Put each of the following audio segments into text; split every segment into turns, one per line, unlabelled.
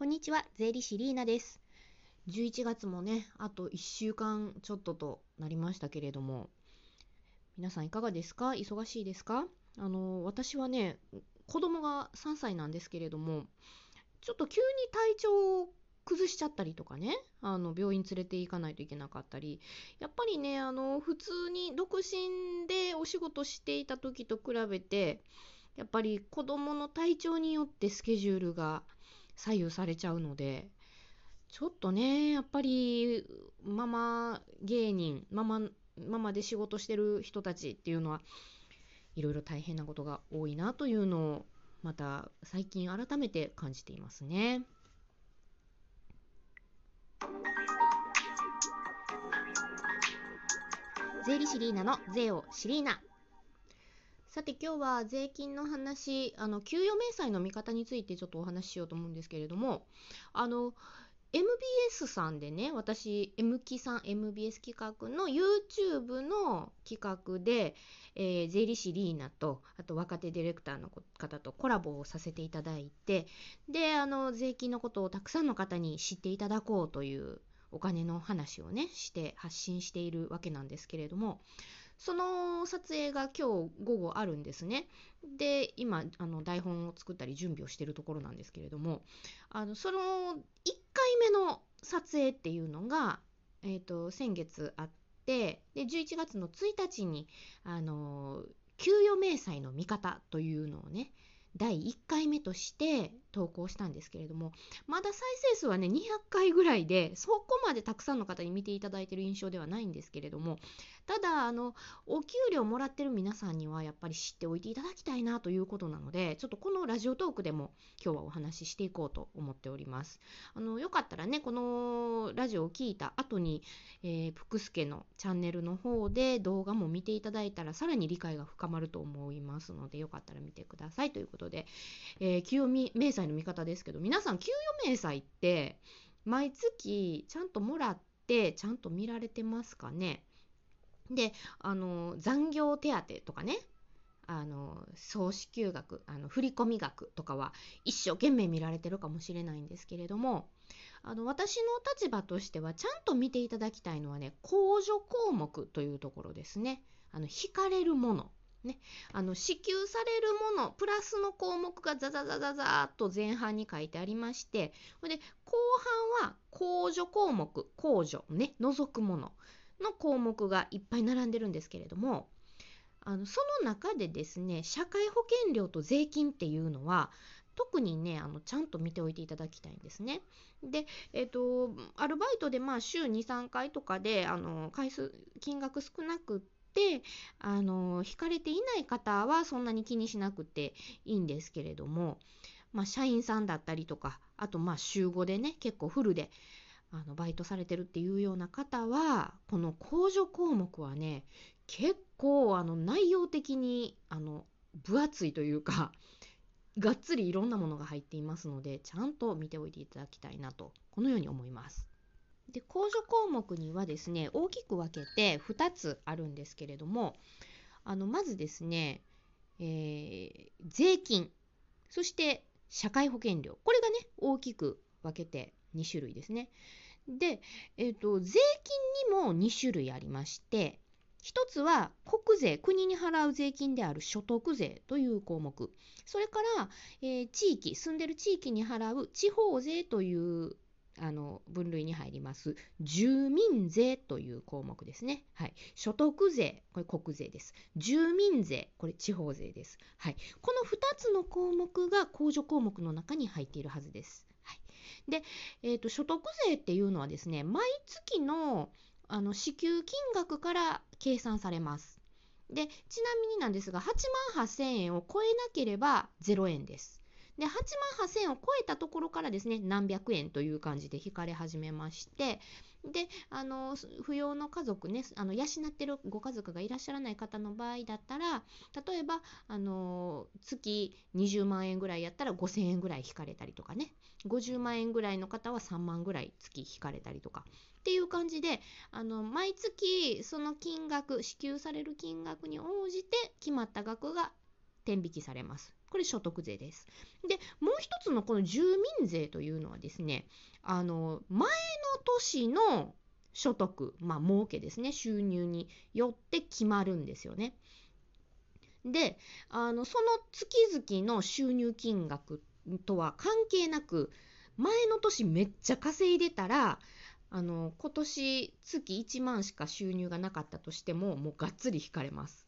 こんにちは、税理士リーナです。11月もね、あと1週間ちょっととなりましたけれども、皆さんいかがですか？忙しいですか？あの、私はね、子供が3歳なんですけれども、ちょっと急に体調を崩しちゃったりとかね、あの、病院連れて行かないといけなかったり、やっぱりね、あの、普通に独身でお仕事していた時と比べて、やっぱり子供の体調によってスケジュールが左右されちゃうのでちょっとねやっぱりママ芸人ママママで仕事してる人たちっていうのはいろいろ大変なことが多いなというのをまた最近改めて感じていますね。税理士リーナの税をシリーナさて今日は税金の話あの給与明細の見方についてちょっとお話ししようと思うんですけれどもあの MBS さんでね私 M キさん MBS 企画の YouTube の企画で、えー、税理士リーナとあと若手ディレクターの方とコラボをさせていただいてであの税金のことをたくさんの方に知っていただこうというお金の話をねして発信しているわけなんですけれどもその撮影が今日午後あるんですね。で、今、あの台本を作ったり準備をしているところなんですけれども、あのその1回目の撮影っていうのが、えーと、先月あって、で11月の1日に、あの給与明細の見方というのをね、第1回目として投稿したんですけれどもまだ再生数はね200回ぐらいでそこまでたくさんの方に見ていただいている印象ではないんですけれどもただあのお給料もらってる皆さんにはやっぱり知っておいていただきたいなということなのでちょっとこのラジオトークでも今日はお話ししていこうと思っております。あのよかったらねこのラジオを聞いた後に、えー、福助のチャンネルの方で動画も見ていただいたらさらに理解が深まると思いますのでよかったら見てくださいということで、えー、給与明の見方ですけど皆さん給与明細って毎月ちゃんともらってちゃんと見られてますかね？であの残業手当とかねあの総支給額あの振込額とかは一生懸命見られてるかもしれないんですけれどもあの私の立場としてはちゃんと見ていただきたいのはね控除項目というところですね。あの引かれるもの。ね、あの支給されるものプラスの項目がザザザザザーっと前半に書いてありましてで後半は控除項目控除ね除くものの項目がいっぱい並んでるんですけれどもあのその中でですね社会保険料と税金っていうのは特にねあのちゃんと見ておいていただきたいんですね。で、えーと、アルバイトでまあ週23回とかであの回数金額少なくってあの引かれていない方はそんなに気にしなくていいんですけれども、まあ、社員さんだったりとかあとまあ週5でね結構フルであのバイトされてるっていうような方はこの控除項目はね結構あの内容的にあの分厚いというかがっつりいろんなものが入っていますのでちゃんと見ておいていただきたいなとこのように思います。で控除項目にはですね大きく分けて2つあるんですけれどもあのまずですね、えー、税金そして社会保険料これがね大きく分けて2種類ですね。で、えーと、税金にも2種類ありまして1つは国税国に払う税金である所得税という項目それから、えー、地域住んでる地域に払う地方税というあの分類に入ります住民税という項目ですね。はい、所得税、これ国税です。住民税、これ地方税です。はい、この2つの項目が控除項目の中に入っているはずです。はい、で、えーと、所得税っていうのはですね、毎月のあの支給金額から計算されます。で、ちなみになんですが、8万8000円を超えなければ0円です。で8万8000円を超えたところからですね何百円という感じで引かれ始めましてであの扶養の家族ねあの養ってるご家族がいらっしゃらない方の場合だったら例えばあの月20万円ぐらいやったら5000円ぐらい引かれたりとかね50万円ぐらいの方は3万ぐらい月引かれたりとかっていう感じであの毎月その金額支給される金額に応じて決まった額が天引きされます。これ所得税です。で、もう一つのこの住民税というのはですね、あの、前の年の所得、まあ、儲けですね、収入によって決まるんですよね。で、あの、その月々の収入金額とは関係なく、前の年めっちゃ稼いでたら、あの、今年月1万しか収入がなかったとしても、もうがっつり引かれます。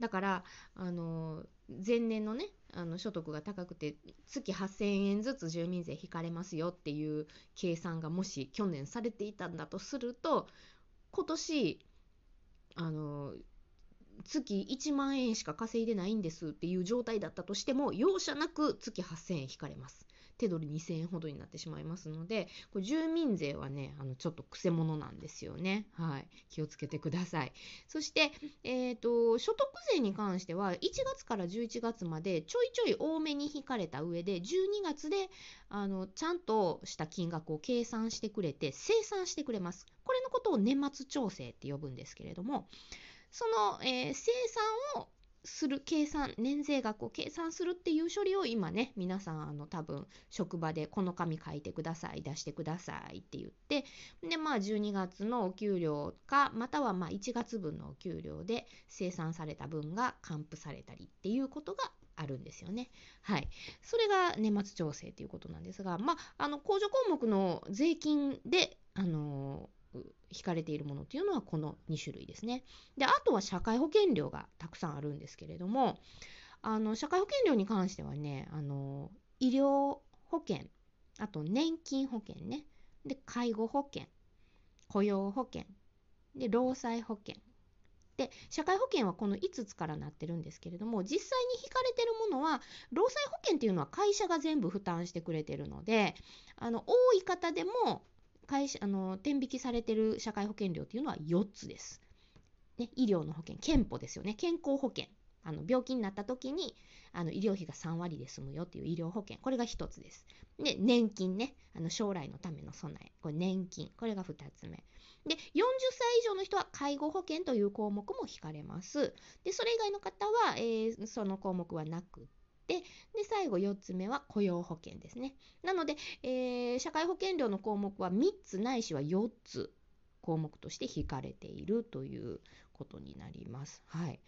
だから、あの、前年のね、あの所得が高くて月8000円ずつ住民税引かれますよっていう計算がもし去年されていたんだとすると今年あの月1万円しか稼いでないんですっていう状態だったとしても容赦なく月8000円引かれます。手取り2000円ほどになってしまいますので、これ住民税はね、あのちょっとくせ者なんですよね。はい。気をつけてください。そして、えっ、ー、と、所得税に関しては、1月から11月までちょいちょい多めに引かれた上で、12月で、あの、ちゃんとした金額を計算してくれて、生産してくれます。これのことを年末調整って呼ぶんですけれども、その、えー、生産をする計算年税額を計算するっていう処理を今ね皆さんあの多分職場でこの紙書いてください出してくださいって言ってでまあ12月のお給料かまたはま1月分のお給料で生産された分が還付されたりっていうことがあるんですよね。はい。それが年末調整ということなんですが、まあ、あの、控除項目の税金で、あの引かれているものっていうのはこの2種類ですね。で、あとは社会保険料がたくさんあるんですけれども、あの、社会保険料に関してはね、あの、医療保険、あと年金保険ね、で、介護保険、雇用保険、で、労災保険。で、社会保険はこの5つからなってるんですけれども、実際に引かれてるものは、労災保険っていうのは会社が全部負担してくれてるので、あの、多い方でも会社あの天引きされてる社会保険料っていうのは4つです。ね、医療の保険、健保ですよね、健康保険。あの病気になった時にあの医療費が3割で済むよっていう医療保険、これが1つです。で、年金ね、あの将来のための備え、これ年金、これが2つ目。で、40歳以上の人は介護保険という項目も引かれます。で、それ以外の方は、えー、その項目はなくで最後4つ目は雇用保険ですね。なので、えー、社会保険料の項目は3つないしは4つ項目として引かれているということになります。はい。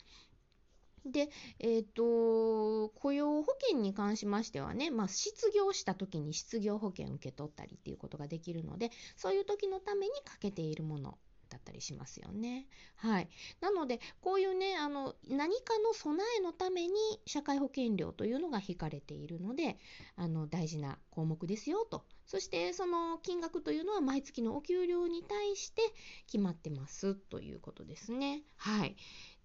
で、え、ー、と、雇用保険に関しましてはね、まあ、失業した時に失業保険受け取ったりっていうことができるので、そういう時のためにかけているものだったりしますよね。はい。なので、こういうね、あの、何かの備えのために社会保険料というのが引かれているので、あの、大事な項目ですよと。そして、その金額というのは毎月のお給料に対して決まってますということですね。はい。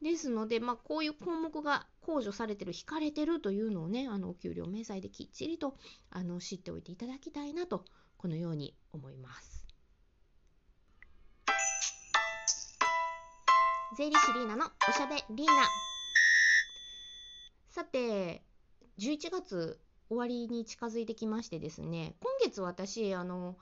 ですので、まあ、こういう項目が控除されてる、引かれてるというのをね、あの、お給料明細できっちりと、あの、知っておいていただきたいなと、このように思います。税理士リーナのおしゃべりーナ。さて、11月終わりに近づいてきましてですね、今月私、あの、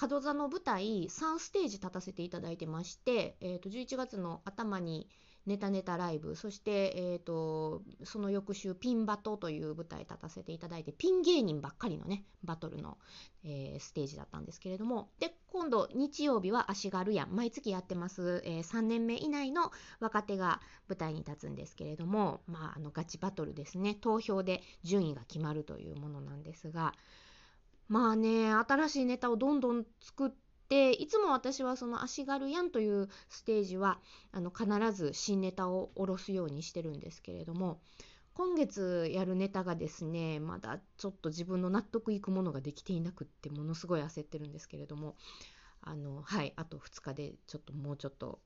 門座の舞台3ステージ立たせていただいてまして、えー、と11月の頭にネタネタライブ、そして、えーと、その翌週、ピンバトという舞台立たせていただいて、ピン芸人ばっかりのね、バトルの、えー、ステージだったんですけれども、で、今度、日曜日は足軽や、毎月やってます、えー、3年目以内の若手が舞台に立つんですけれども、まあ、あのガチバトルですね、投票で順位が決まるというものなんですが、まあね、新しいネタをどんどん作って、いつも私はその足軽やんというステージはあの必ず新ネタを下ろすようにしてるんですけれども今月やるネタがですねまだちょっと自分の納得いくものができていなくってものすごい焦ってるんですけれどもあのはいあと2日でちょっともうちょっと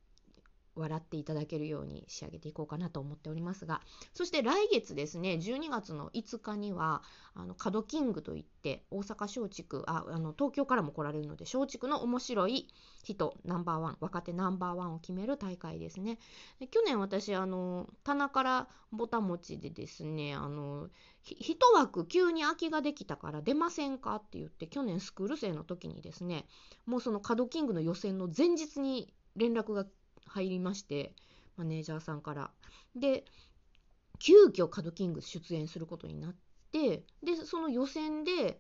笑っていただけるように仕上げていこうかなと思っておりますが、そして来月ですね、12月の5日には、あの、角キングといって、大阪松竹、あ、あの、東京からも来られるので、松竹の面白い人、ナンバーワン、若手ナンバーワンを決める大会ですね。で去年私、あの、棚からぼたもちでですね、あの、一枠急に空きができたから出ませんかって言って、去年スクール生の時にですね、もうその角キングの予選の前日に連絡が入りましてマネージャーさんから。で急遽カドキング出演することになってでその予選で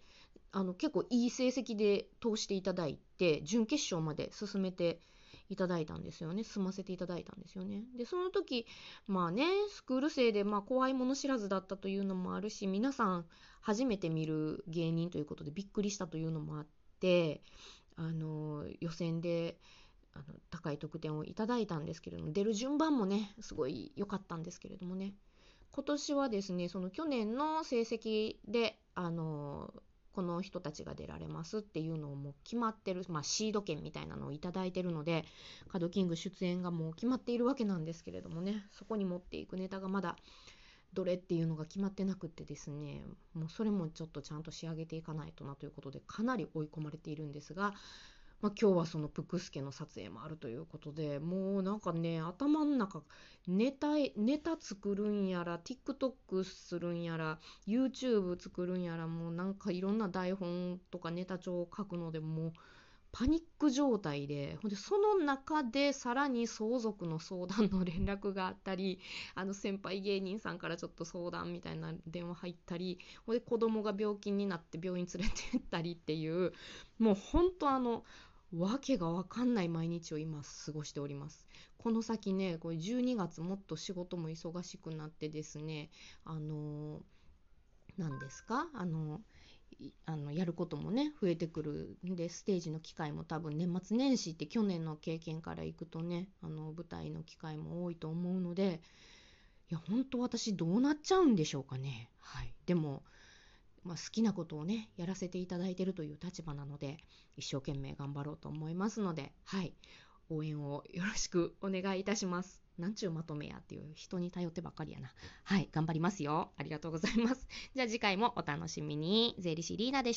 あの結構いい成績で通していただいて準決勝まで進めていただいたんですよね済ませていただいたんですよねでその時まあねスクール生でまあ怖いもの知らずだったというのもあるし皆さん初めて見る芸人ということでびっくりしたというのもあってあの予選であの高い得点をいただいたんですけれども出る順番もね。すごい良かったんですけれどもね。今年はですねその去年の成績であのこの人たちが出られますっていうのをもう決まってる、まあ、シード権みたいなのを頂いてるのでカドキング出演がもう決まっているわけなんですけれどもね。そこに持っていくネタがまだどれっていうのが決まってなくってですねもうそれもちょっとちゃんと仕上げていかないとなということでかなり追い込まれているんですがまあ、今日はそのプクスケの撮影もあるということでもうなんかね頭の中ネタネタ作るんやら TikTok するんやら YouTube 作るんやらもうなんかいろんな台本とかネタ帳を書くのでもうパニック状態でほんでその中でさらに相続の相談の連絡があったりあの先輩芸人さんからちょっと相談みたいな電話入ったりほんで子供が病気になって病院連れて行ったりっていうもう本当あのわけがわかんない毎日を今過ごしております。この先ね、これ12月もっと仕事も忙しくなってですね、あの何ですか？あのあのやることもね増えてくるんでステージの機会も多分年末年始って去年の経験からいくとねあの舞台の機会も多いと思うのでいや本当私どうなっちゃうんでしょうかね。はい。でもまあ、好きなことをねやらせていただいてるという立場なので一生懸命頑張ろうと思いますのではい。応援をよろしくお願いいたします。なんちゅうまとめやっていう人に頼ってばっかりやな。はい、頑張りますよ。ありがとうございます。じゃあ次回もお楽しみに。税理士リーナでした。